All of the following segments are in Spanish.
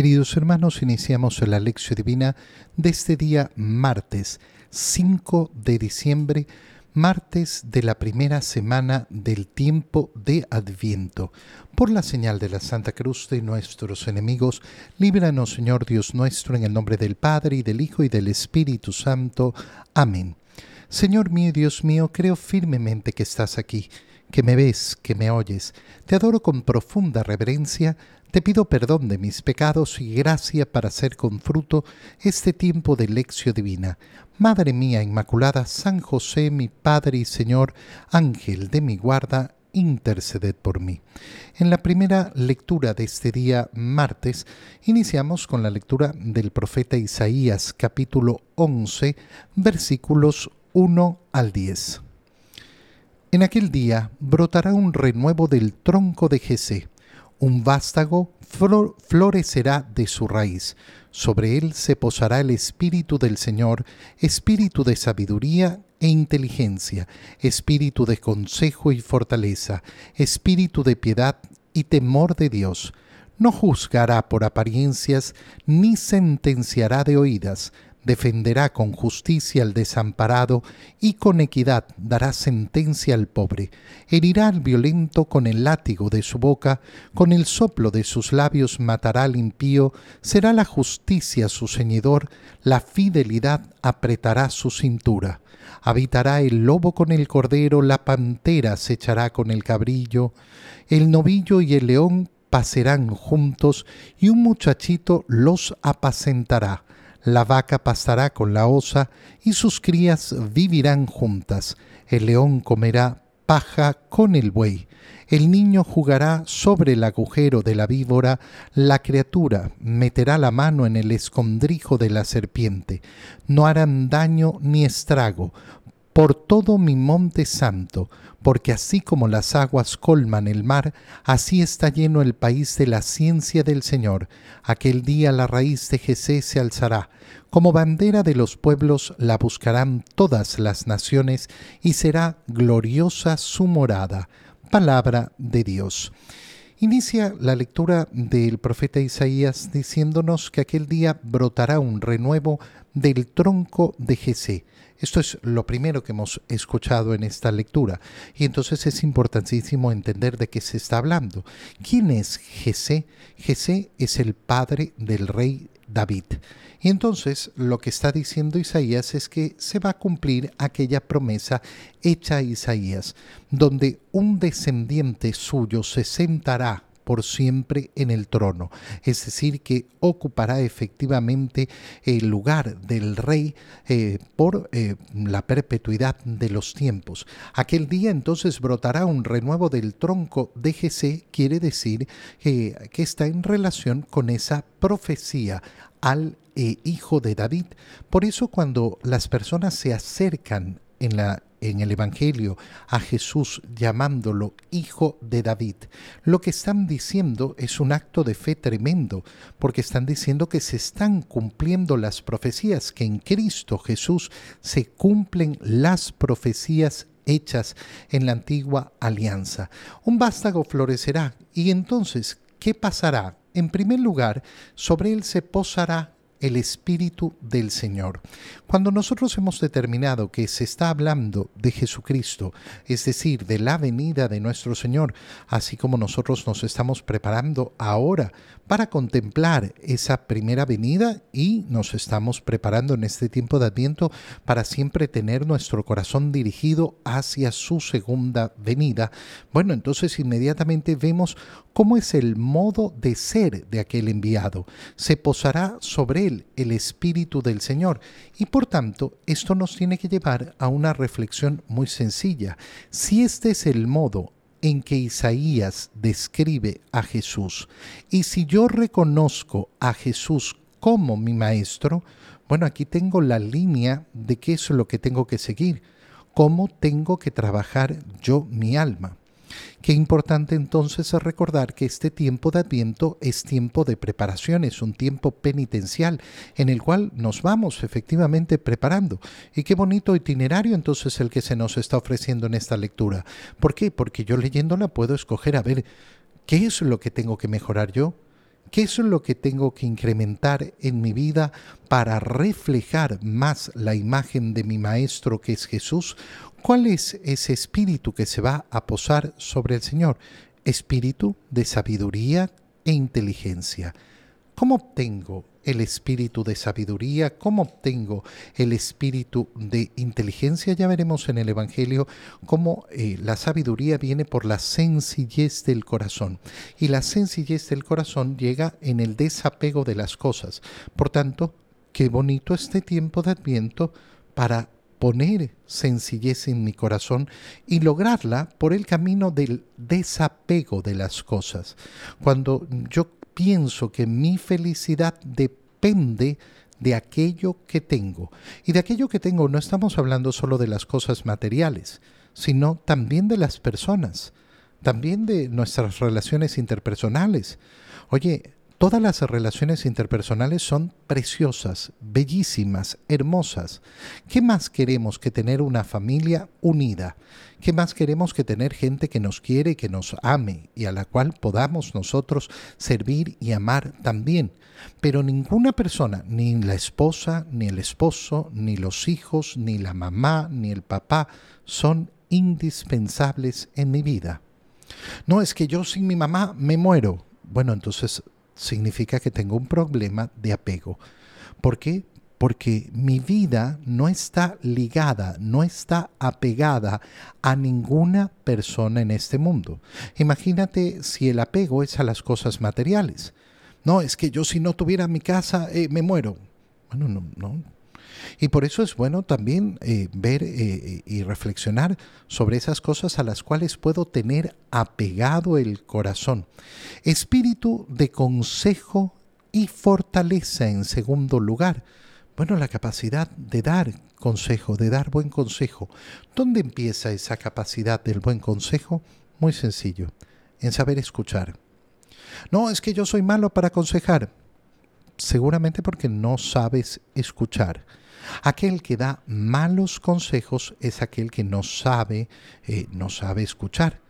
Queridos hermanos, iniciamos la lección divina de este día martes 5 de diciembre, martes de la primera semana del tiempo de Adviento. Por la señal de la Santa Cruz de nuestros enemigos, líbranos Señor Dios nuestro en el nombre del Padre y del Hijo y del Espíritu Santo. Amén. Señor mío Dios mío, creo firmemente que estás aquí, que me ves, que me oyes. Te adoro con profunda reverencia te pido perdón de mis pecados y gracia para hacer con fruto este tiempo de lección divina. Madre mía Inmaculada, San José, mi Padre y Señor, Ángel de mi guarda, interceded por mí. En la primera lectura de este día martes, iniciamos con la lectura del profeta Isaías capítulo 11, versículos 1 al 10. En aquel día brotará un renuevo del tronco de Jesé un vástago florecerá de su raíz. Sobre él se posará el Espíritu del Señor, espíritu de sabiduría e inteligencia, espíritu de consejo y fortaleza, espíritu de piedad y temor de Dios. No juzgará por apariencias, ni sentenciará de oídas, defenderá con justicia al desamparado y con equidad dará sentencia al pobre. Herirá al violento con el látigo de su boca, con el soplo de sus labios matará al impío, será la justicia su ceñidor, la fidelidad apretará su cintura. Habitará el lobo con el cordero, la pantera se echará con el cabrillo, el novillo y el león pasarán juntos, y un muchachito los apacentará la vaca pastará con la osa y sus crías vivirán juntas. El león comerá paja con el buey. El niño jugará sobre el agujero de la víbora, la criatura meterá la mano en el escondrijo de la serpiente. No harán daño ni estrago, por todo mi monte santo, porque así como las aguas colman el mar, así está lleno el país de la ciencia del Señor. Aquel día la raíz de Jesé se alzará, como bandera de los pueblos la buscarán todas las naciones, y será gloriosa su morada. Palabra de Dios. Inicia la lectura del profeta Isaías diciéndonos que aquel día brotará un renuevo del tronco de Jesé. Esto es lo primero que hemos escuchado en esta lectura. Y entonces es importantísimo entender de qué se está hablando. ¿Quién es Jesé? Jesé es el padre del rey David. Y entonces lo que está diciendo Isaías es que se va a cumplir aquella promesa hecha a Isaías, donde un descendiente suyo se sentará por siempre en el trono, es decir, que ocupará efectivamente el lugar del rey eh, por eh, la perpetuidad de los tiempos. Aquel día entonces brotará un renuevo del tronco de Jesé, quiere decir que está en relación con esa profecía al eh, hijo de David. Por eso cuando las personas se acercan en la en el Evangelio a Jesús llamándolo Hijo de David, lo que están diciendo es un acto de fe tremendo, porque están diciendo que se están cumpliendo las profecías, que en Cristo Jesús se cumplen las profecías hechas en la antigua alianza. Un vástago florecerá y entonces, ¿qué pasará? En primer lugar, sobre él se posará el Espíritu del Señor. Cuando nosotros hemos determinado que se está hablando de Jesucristo, es decir, de la venida de nuestro Señor, así como nosotros nos estamos preparando ahora para contemplar esa primera venida y nos estamos preparando en este tiempo de Adviento para siempre tener nuestro corazón dirigido hacia su segunda venida, bueno, entonces inmediatamente vemos cómo es el modo de ser de aquel enviado. Se posará sobre él el Espíritu del Señor. Y por tanto, esto nos tiene que llevar a una reflexión muy sencilla. Si este es el modo en que Isaías describe a Jesús, y si yo reconozco a Jesús como mi maestro, bueno, aquí tengo la línea de qué es lo que tengo que seguir, cómo tengo que trabajar yo mi alma. Qué importante entonces es recordar que este tiempo de Adviento es tiempo de preparación, es un tiempo penitencial en el cual nos vamos efectivamente preparando. Y qué bonito itinerario entonces el que se nos está ofreciendo en esta lectura. ¿Por qué? Porque yo leyéndola puedo escoger a ver qué es lo que tengo que mejorar yo, ¿Qué es lo que tengo que incrementar en mi vida para reflejar más la imagen de mi Maestro que es Jesús? ¿Cuál es ese espíritu que se va a posar sobre el Señor? Espíritu de sabiduría e inteligencia. ¿Cómo obtengo el espíritu de sabiduría? ¿Cómo obtengo el espíritu de inteligencia? Ya veremos en el Evangelio cómo eh, la sabiduría viene por la sencillez del corazón. Y la sencillez del corazón llega en el desapego de las cosas. Por tanto, qué bonito este tiempo de adviento para poner sencillez en mi corazón y lograrla por el camino del desapego de las cosas. Cuando yo pienso que mi felicidad depende de aquello que tengo. Y de aquello que tengo no estamos hablando solo de las cosas materiales, sino también de las personas, también de nuestras relaciones interpersonales. Oye, Todas las relaciones interpersonales son preciosas, bellísimas, hermosas. ¿Qué más queremos que tener una familia unida? ¿Qué más queremos que tener gente que nos quiere que nos ame y a la cual podamos nosotros servir y amar también? Pero ninguna persona, ni la esposa, ni el esposo, ni los hijos, ni la mamá, ni el papá, son indispensables en mi vida. No es que yo sin mi mamá me muero. Bueno, entonces significa que tengo un problema de apego. ¿Por qué? Porque mi vida no está ligada, no está apegada a ninguna persona en este mundo. Imagínate si el apego es a las cosas materiales. No, es que yo si no tuviera mi casa eh, me muero. Bueno, no, no, y por eso es bueno también eh, ver eh, y reflexionar sobre esas cosas a las cuales puedo tener apegado el corazón. Espíritu de consejo y fortaleza en segundo lugar. Bueno, la capacidad de dar consejo, de dar buen consejo. ¿Dónde empieza esa capacidad del buen consejo? Muy sencillo, en saber escuchar. No, es que yo soy malo para aconsejar. Seguramente porque no sabes escuchar. Aquel que da malos consejos es aquel que no sabe, eh, no sabe escuchar.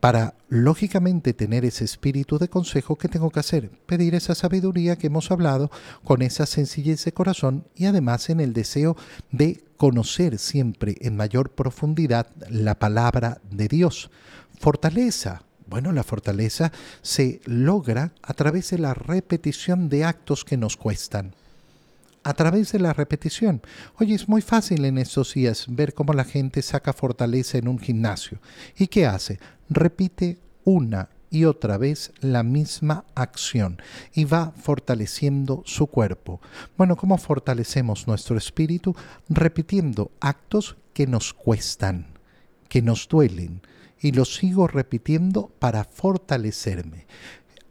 Para lógicamente tener ese espíritu de consejo, ¿qué tengo que hacer? Pedir esa sabiduría que hemos hablado con esa sencillez de corazón y además en el deseo de conocer siempre en mayor profundidad la palabra de Dios. Fortaleza, bueno, la fortaleza se logra a través de la repetición de actos que nos cuestan a través de la repetición. Oye, es muy fácil en estos días ver cómo la gente saca fortaleza en un gimnasio. ¿Y qué hace? Repite una y otra vez la misma acción y va fortaleciendo su cuerpo. Bueno, ¿cómo fortalecemos nuestro espíritu? Repitiendo actos que nos cuestan, que nos duelen, y los sigo repitiendo para fortalecerme.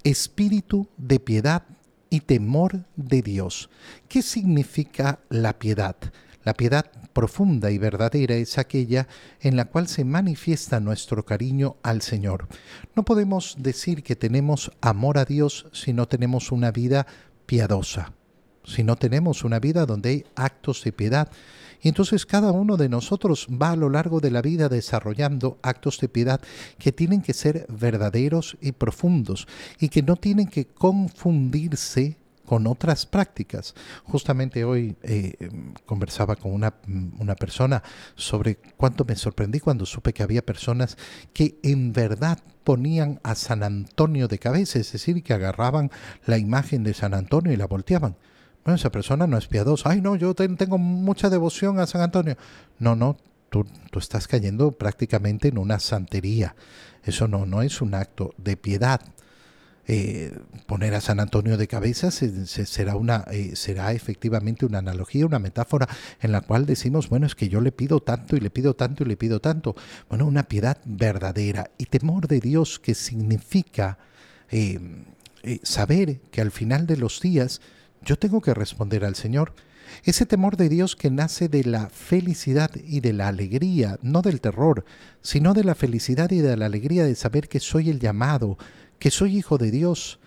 Espíritu de piedad y temor de Dios. ¿Qué significa la piedad? La piedad profunda y verdadera es aquella en la cual se manifiesta nuestro cariño al Señor. No podemos decir que tenemos amor a Dios si no tenemos una vida piadosa, si no tenemos una vida donde hay actos de piedad. Y entonces cada uno de nosotros va a lo largo de la vida desarrollando actos de piedad que tienen que ser verdaderos y profundos y que no tienen que confundirse con otras prácticas. Justamente hoy eh, conversaba con una, una, persona sobre cuánto me sorprendí cuando supe que había personas que en verdad ponían a San Antonio de cabeza, es decir, que agarraban la imagen de San Antonio y la volteaban. Bueno, esa persona no es piadosa. Ay, no, yo tengo mucha devoción a San Antonio. No, no, tú, tú, estás cayendo prácticamente en una santería. Eso no, no es un acto de piedad. Eh, poner a San Antonio de cabeza será, una, eh, será efectivamente una analogía, una metáfora en la cual decimos, bueno, es que yo le pido tanto y le pido tanto y le pido tanto. Bueno, una piedad verdadera y temor de Dios que significa eh, saber que al final de los días yo tengo que responder al Señor. Ese temor de Dios que nace de la felicidad y de la alegría, no del terror, sino de la felicidad y de la alegría de saber que soy el llamado, que soy hijo de Dios,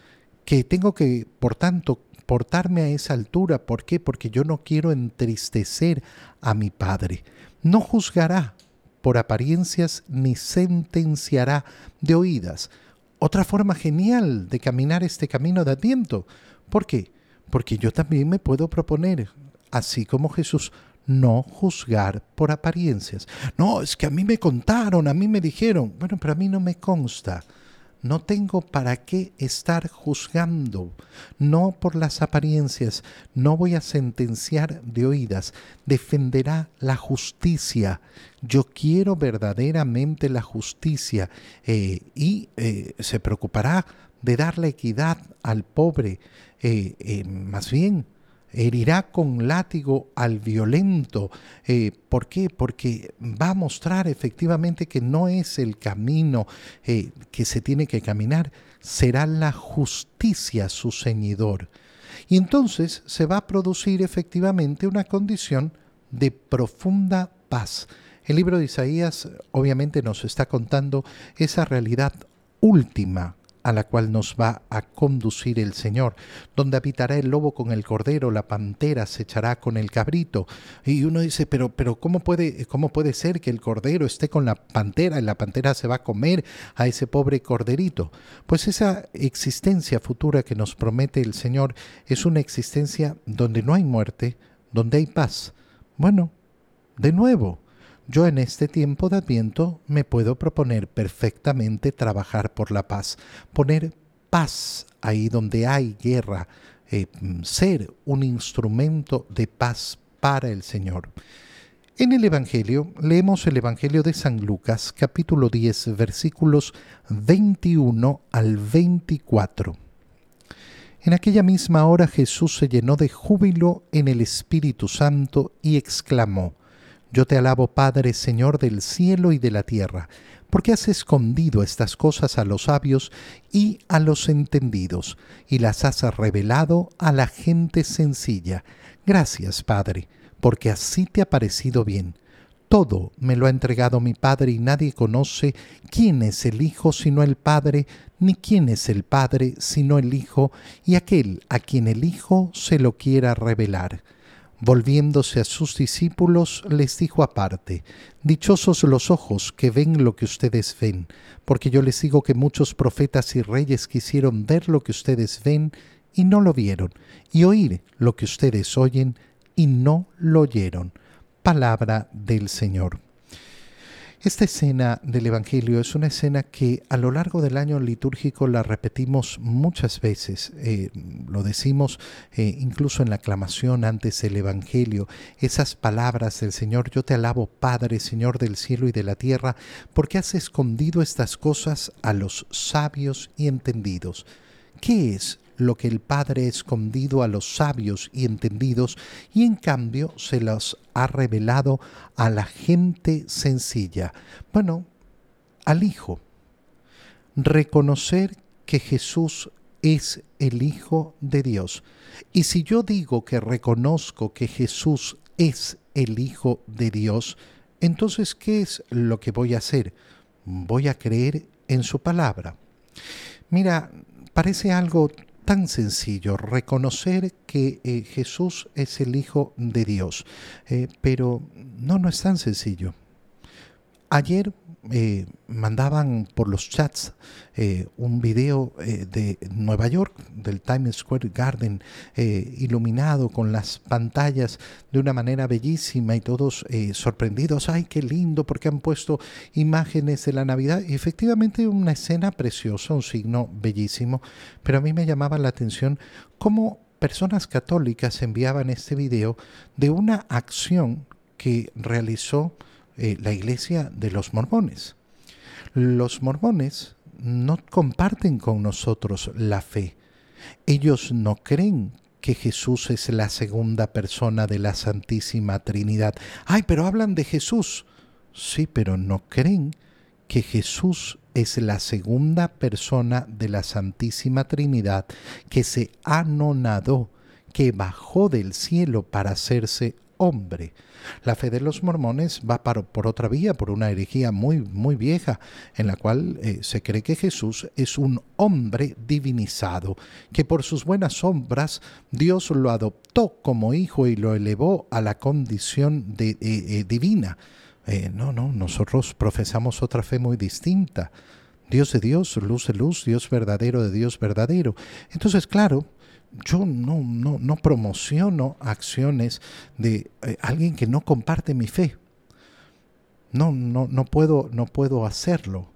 que tengo que, por tanto, portarme a esa altura. ¿Por qué? Porque yo no quiero entristecer a mi Padre. No juzgará por apariencias ni sentenciará de oídas. otra forma genial de caminar este camino de Adviento. ¿Por qué? Porque yo también me puedo proponer, así como Jesús, no juzgar por apariencias. No, es que a mí me contaron, a mí me dijeron. Bueno, pero a mí no me consta. No tengo para qué estar juzgando, no por las apariencias, no voy a sentenciar de oídas, defenderá la justicia. Yo quiero verdaderamente la justicia eh, y eh, se preocupará de dar la equidad al pobre, eh, más bien herirá con látigo al violento. Eh, ¿Por qué? Porque va a mostrar efectivamente que no es el camino eh, que se tiene que caminar, será la justicia su ceñidor. Y entonces se va a producir efectivamente una condición de profunda paz. El libro de Isaías obviamente nos está contando esa realidad última a la cual nos va a conducir el Señor, donde habitará el lobo con el cordero, la pantera se echará con el cabrito. Y uno dice, pero, pero ¿cómo, puede, ¿cómo puede ser que el cordero esté con la pantera y la pantera se va a comer a ese pobre corderito? Pues esa existencia futura que nos promete el Señor es una existencia donde no hay muerte, donde hay paz. Bueno, de nuevo, yo en este tiempo de Adviento me puedo proponer perfectamente trabajar por la paz, poner paz ahí donde hay guerra, eh, ser un instrumento de paz para el Señor. En el Evangelio, leemos el Evangelio de San Lucas, capítulo 10, versículos 21 al 24. En aquella misma hora Jesús se llenó de júbilo en el Espíritu Santo y exclamó, yo te alabo, Padre, Señor del cielo y de la tierra, porque has escondido estas cosas a los sabios y a los entendidos, y las has revelado a la gente sencilla. Gracias, Padre, porque así te ha parecido bien. Todo me lo ha entregado mi Padre y nadie conoce quién es el Hijo sino el Padre, ni quién es el Padre sino el Hijo, y aquel a quien el Hijo se lo quiera revelar. Volviéndose a sus discípulos, les dijo aparte, Dichosos los ojos que ven lo que ustedes ven, porque yo les digo que muchos profetas y reyes quisieron ver lo que ustedes ven y no lo vieron, y oír lo que ustedes oyen y no lo oyeron. Palabra del Señor. Esta escena del Evangelio es una escena que a lo largo del año litúrgico la repetimos muchas veces. Eh, lo decimos eh, incluso en la aclamación antes del Evangelio. Esas palabras del Señor, yo te alabo Padre, Señor del cielo y de la tierra, porque has escondido estas cosas a los sabios y entendidos. ¿Qué es lo que el Padre ha escondido a los sabios y entendidos y en cambio se los ha revelado a la gente sencilla. Bueno, al Hijo. Reconocer que Jesús es el Hijo de Dios. Y si yo digo que reconozco que Jesús es el Hijo de Dios, entonces, ¿qué es lo que voy a hacer? Voy a creer en su palabra. Mira, parece algo tan sencillo, reconocer que eh, Jesús es el Hijo de Dios. Eh, pero no, no es tan sencillo. Ayer eh, mandaban por los chats eh, un video eh, de Nueva York, del Times Square Garden, iluminado con las pantallas de una manera bellísima y todos sorprendidos. ¡Ay, qué lindo! Porque han puesto imágenes de la Navidad. Y efectivamente una escena preciosa, un signo bellísimo. Pero a mí me llamaba la atención cómo personas católicas enviaban este video de una acción que realizó eh, la iglesia de los mormones. Los mormones no comparten con nosotros la fe. Ellos no creen que Jesús es la segunda persona de la Santísima Trinidad. Ay, pero hablan de Jesús. Sí, pero no creen que Jesús es la segunda persona de la Santísima Trinidad que se anonadó, que bajó del cielo para hacerse hombre. La fe de los mormones va por otra vía, por una herejía muy, muy vieja, en la cual eh, se cree que Jesús es un hombre divinizado, que por sus buenas obras Dios lo adoptó como hijo y lo elevó a la condición de, eh, eh, divina. no, no, nosotros profesamos otra fe muy distinta. Dios de Dios, luz de luz, Dios verdadero de Dios verdadero. Entonces, claro, yo no, no, no promociono acciones de eh, alguien que no comparte mi fe. No, no, no, puedo, no puedo hacerlo.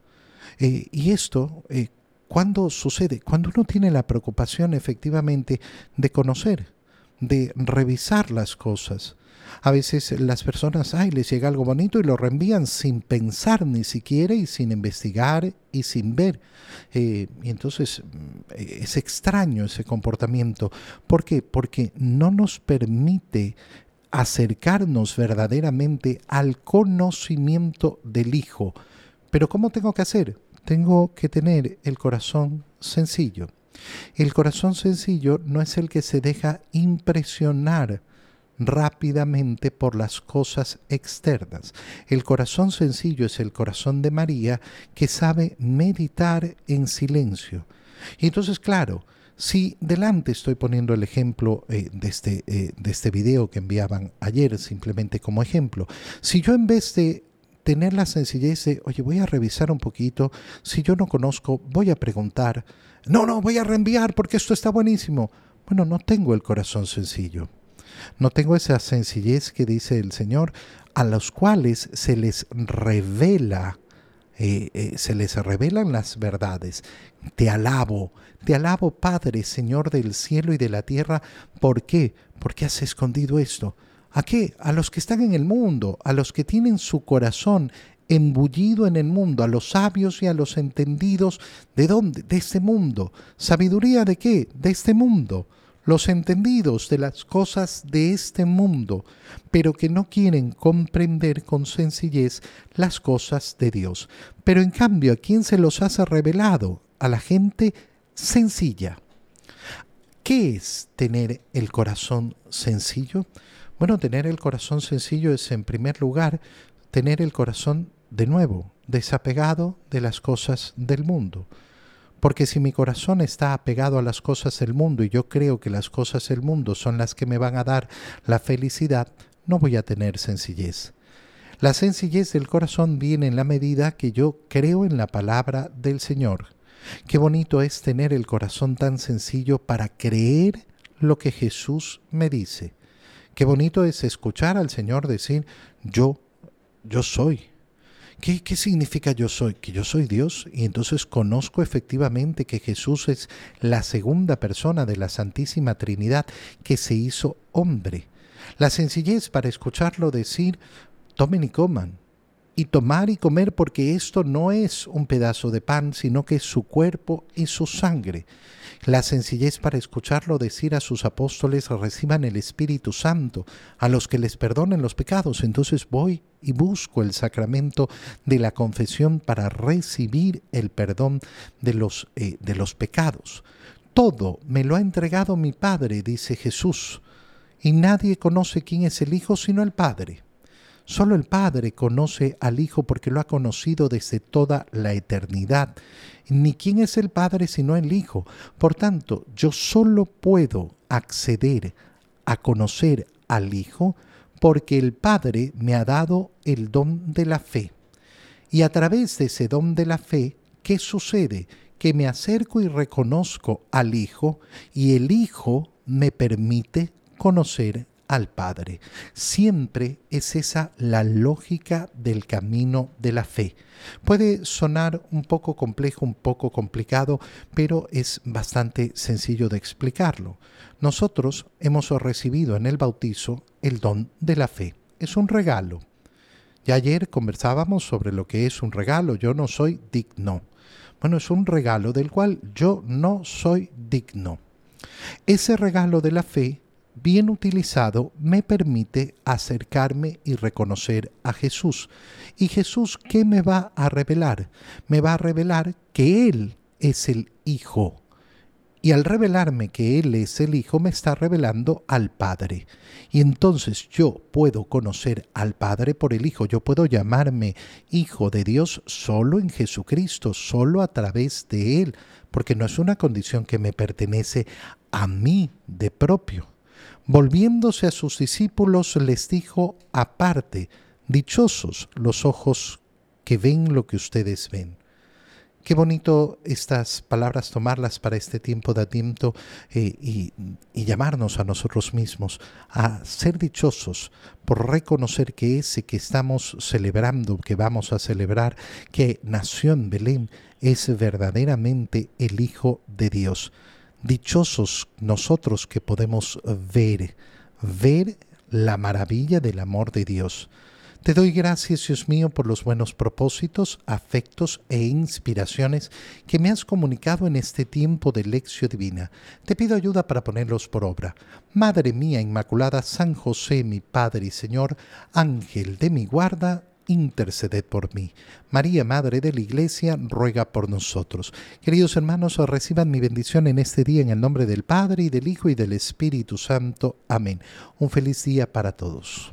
Eh, y esto, eh, ¿cuándo sucede? Cuando uno tiene la preocupación efectivamente de conocer, de revisar las cosas. A veces las personas, ay, les llega algo bonito y lo reenvían sin pensar ni siquiera y sin investigar y sin ver. Eh, y entonces mm, es extraño ese comportamiento. ¿Por qué? Porque no nos permite acercarnos verdaderamente al conocimiento del Hijo. Pero ¿cómo tengo que hacer? Tengo que tener el corazón sencillo. El corazón sencillo no es el que se deja impresionar rápidamente por las cosas externas. El corazón sencillo es el corazón de María que sabe meditar en silencio. Y entonces, claro, si delante estoy poniendo el ejemplo eh, de, este, eh, de este video que enviaban ayer, simplemente como ejemplo, si yo en vez de tener la sencillez de, oye, voy a revisar un poquito, si yo no conozco, voy a preguntar, no, no, voy a reenviar porque esto está buenísimo. Bueno, no tengo el corazón sencillo. No tengo esa sencillez que dice el Señor, a los cuales se les revela eh, eh, se les revelan las verdades. Te alabo, te alabo Padre, Señor del cielo y de la tierra. ¿Por qué? Porque has escondido esto. ¿A qué? A los que están en el mundo, a los que tienen su corazón embullido en el mundo, a los sabios y a los entendidos. ¿De dónde? De este mundo. ¿Sabiduría de qué? De este mundo los entendidos de las cosas de este mundo, pero que no quieren comprender con sencillez las cosas de Dios. Pero en cambio, ¿a quién se los hace revelado? A la gente sencilla. ¿Qué es tener el corazón sencillo? Bueno, tener el corazón sencillo es en primer lugar tener el corazón de nuevo, desapegado de las cosas del mundo. Porque si mi corazón está apegado a las cosas del mundo y yo creo que las cosas del mundo son las que me van a dar la felicidad, no voy a tener sencillez. La sencillez del corazón viene en la medida que yo creo en la palabra del Señor. Qué bonito es tener el corazón tan sencillo para creer lo que Jesús me dice. Qué bonito es escuchar al Señor decir, yo, yo soy, ¿Qué, significa yo soy? Que yo soy Dios y entonces conozco efectivamente que Jesús es la segunda persona de la Santísima Trinidad que se hizo hombre. La sencillez para escucharlo decir, tomen y coman, y tomar y comer porque esto no es un pedazo de pan, sino que es su cuerpo y su sangre. La sencillez para escucharlo decir a sus apóstoles reciban el Espíritu Santo, a los que les perdonen los pecados. Entonces voy y busco el sacramento de la confesión para recibir el perdón de los, eh, de los pecados. Todo me lo ha entregado mi Padre, dice Jesús, y nadie conoce quién es el Hijo sino el Padre. Solo el Padre conoce al Hijo porque lo ha conocido desde toda la eternidad. Ni quién es el Padre sino el Hijo. Por tanto, yo solo puedo acceder a conocer al Hijo porque el Padre me ha dado el don de la fe. Y a través de ese don de la fe, ¿qué sucede? Que me acerco y reconozco al Hijo y el Hijo me permite conocer al Padre. Siempre es esa la lógica del camino de la fe. Puede sonar un poco complejo, un poco complicado, pero es bastante sencillo de explicarlo. Nosotros hemos recibido en el bautizo el don de la fe. Es un regalo. Ya ayer conversábamos sobre lo que es un regalo. Yo no soy digno. Bueno, es un regalo del cual yo no soy digno. Ese regalo de la fe bien utilizado, me permite acercarme y reconocer a Jesús. ¿Y Jesús qué me va a revelar? Me va a revelar que Él es el Hijo. Y al revelarme que Él es el Hijo, me está revelando al Padre. Y entonces yo puedo conocer al Padre por el Hijo. Yo puedo llamarme Hijo de Dios solo en Jesucristo, solo a través de Él, porque no es una condición que me pertenece a mí de propio. Volviéndose a sus discípulos les dijo aparte, dichosos los ojos que ven lo que ustedes ven. Qué bonito estas palabras tomarlas para este tiempo de atiento eh, y, llamarnos a nosotros mismos a ser dichosos por reconocer que ese que estamos celebrando, que vamos a celebrar, que nació en Belén, es verdaderamente el Hijo de Dios. Dichosos nosotros que podemos ver, ver la maravilla del amor de Dios te doy gracias, Dios mío, por los buenos propósitos, afectos e inspiraciones que me has comunicado en este tiempo de lección divina. Te pido ayuda para ponerlos por obra. Madre mía Inmaculada, San José, mi Padre y Señor, Ángel de mi guarda, interceded por mí. María, Madre de la Iglesia, ruega por nosotros. Queridos hermanos, reciban mi bendición en este día en el nombre del Padre y del Hijo y del Espíritu Santo. Amén. Un feliz día para todos.